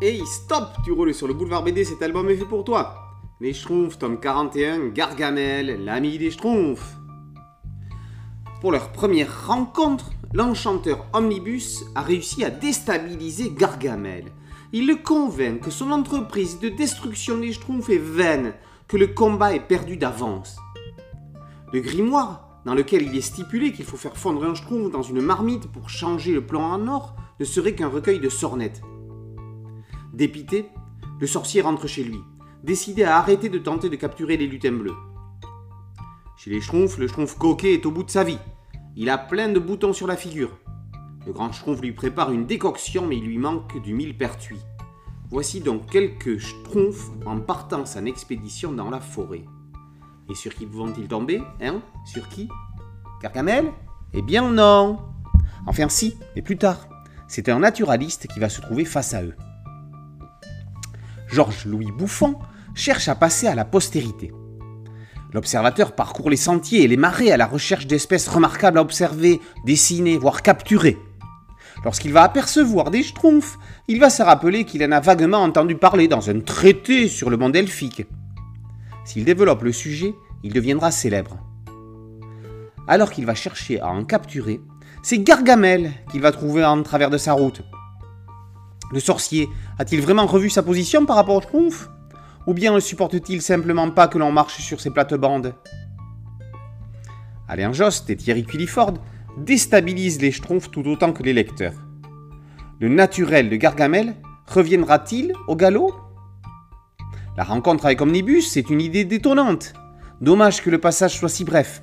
Hey, stop Tu roules sur le boulevard BD, cet album est fait pour toi. Les Schtroumpfs, tome 41, Gargamel, l'ami des Schtroumpfs. Pour leur première rencontre, l'enchanteur Omnibus a réussi à déstabiliser Gargamel. Il le convainc que son entreprise de destruction des Schtroumpfs est vaine, que le combat est perdu d'avance. Le grimoire, dans lequel il est stipulé qu'il faut faire fondre un Schtroumpf dans une marmite pour changer le plan en or, ne serait qu'un recueil de sornettes. Dépité, le sorcier rentre chez lui, décidé à arrêter de tenter de capturer les lutins bleus. Chez les schtroumpfs, le schtroumpf coquet est au bout de sa vie. Il a plein de boutons sur la figure. Le grand schtroumpf lui prépare une décoction, mais il lui manque du millepertuis. Voici donc quelques schtroumpfs en partant sa expédition dans la forêt. Et sur qui vont-ils tomber Hein? Sur qui? Gargamel Eh bien non Enfin si, mais plus tard. C'est un naturaliste qui va se trouver face à eux. Georges-Louis Bouffon cherche à passer à la postérité. L'observateur parcourt les sentiers et les marais à la recherche d'espèces remarquables à observer, dessiner, voire capturer. Lorsqu'il va apercevoir des schtroumpfs, il va se rappeler qu'il en a vaguement entendu parler dans un traité sur le monde elfique. S'il développe le sujet, il deviendra célèbre. Alors qu'il va chercher à en capturer, c'est Gargamel qu'il va trouver en travers de sa route. Le sorcier a-t-il vraiment revu sa position par rapport au schtroumpf? Ou bien ne supporte-t-il simplement pas que l'on marche sur ses plates-bandes? Alain Jost et Thierry Culliford déstabilisent les schtroumpfs tout autant que les lecteurs. Le naturel de Gargamel reviendra-t-il au galop? La rencontre avec Omnibus est une idée détonnante. Dommage que le passage soit si bref.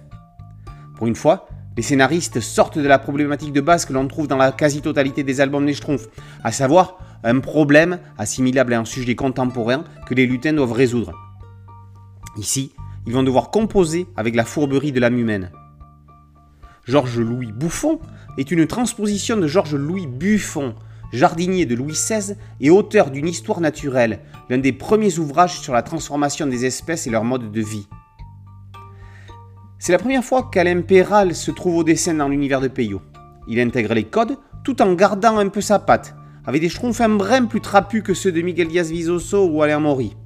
Pour une fois, les scénaristes sortent de la problématique de base que l'on trouve dans la quasi-totalité des albums des Schtroumpfs, à savoir un problème assimilable à un sujet contemporain que les lutins doivent résoudre. Ici, ils vont devoir composer avec la fourberie de l'âme humaine. Georges-Louis Bouffon est une transposition de Georges-Louis Buffon, jardinier de Louis XVI et auteur d'une histoire naturelle, l'un des premiers ouvrages sur la transformation des espèces et leur mode de vie. C'est la première fois qu'Alain Péral se trouve au dessin dans l'univers de Peyo. Il intègre les codes tout en gardant un peu sa patte, avec des schtroumpfs un brin plus trapus que ceux de Miguel Diaz Vizoso ou Alain Maury.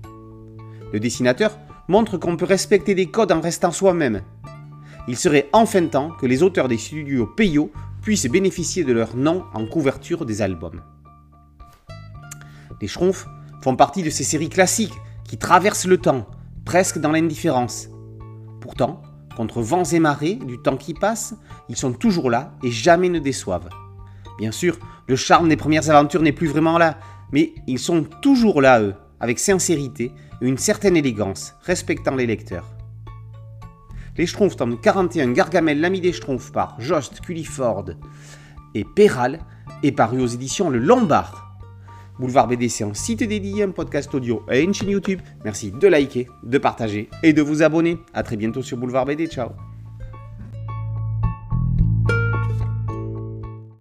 Le dessinateur montre qu'on peut respecter des codes en restant soi-même. Il serait enfin temps que les auteurs des studios Peyo puissent bénéficier de leur nom en couverture des albums. Les Schtroumpfs font partie de ces séries classiques qui traversent le temps, presque dans l'indifférence. Pourtant, contre vents et marées du temps qui passe, ils sont toujours là et jamais ne déçoivent. Bien sûr, le charme des premières aventures n'est plus vraiment là, mais ils sont toujours là, eux, avec sincérité et une certaine élégance, respectant les lecteurs. Les Schtroumpfs, tome 41, Gargamel, l'ami des Schtroumpfs, par Jost, Culliford et Péral, est paru aux éditions Le Lombard. Boulevard BD, c'est un site dédié, un podcast audio et une chaîne YouTube. Merci de liker, de partager et de vous abonner. A très bientôt sur Boulevard BD. Ciao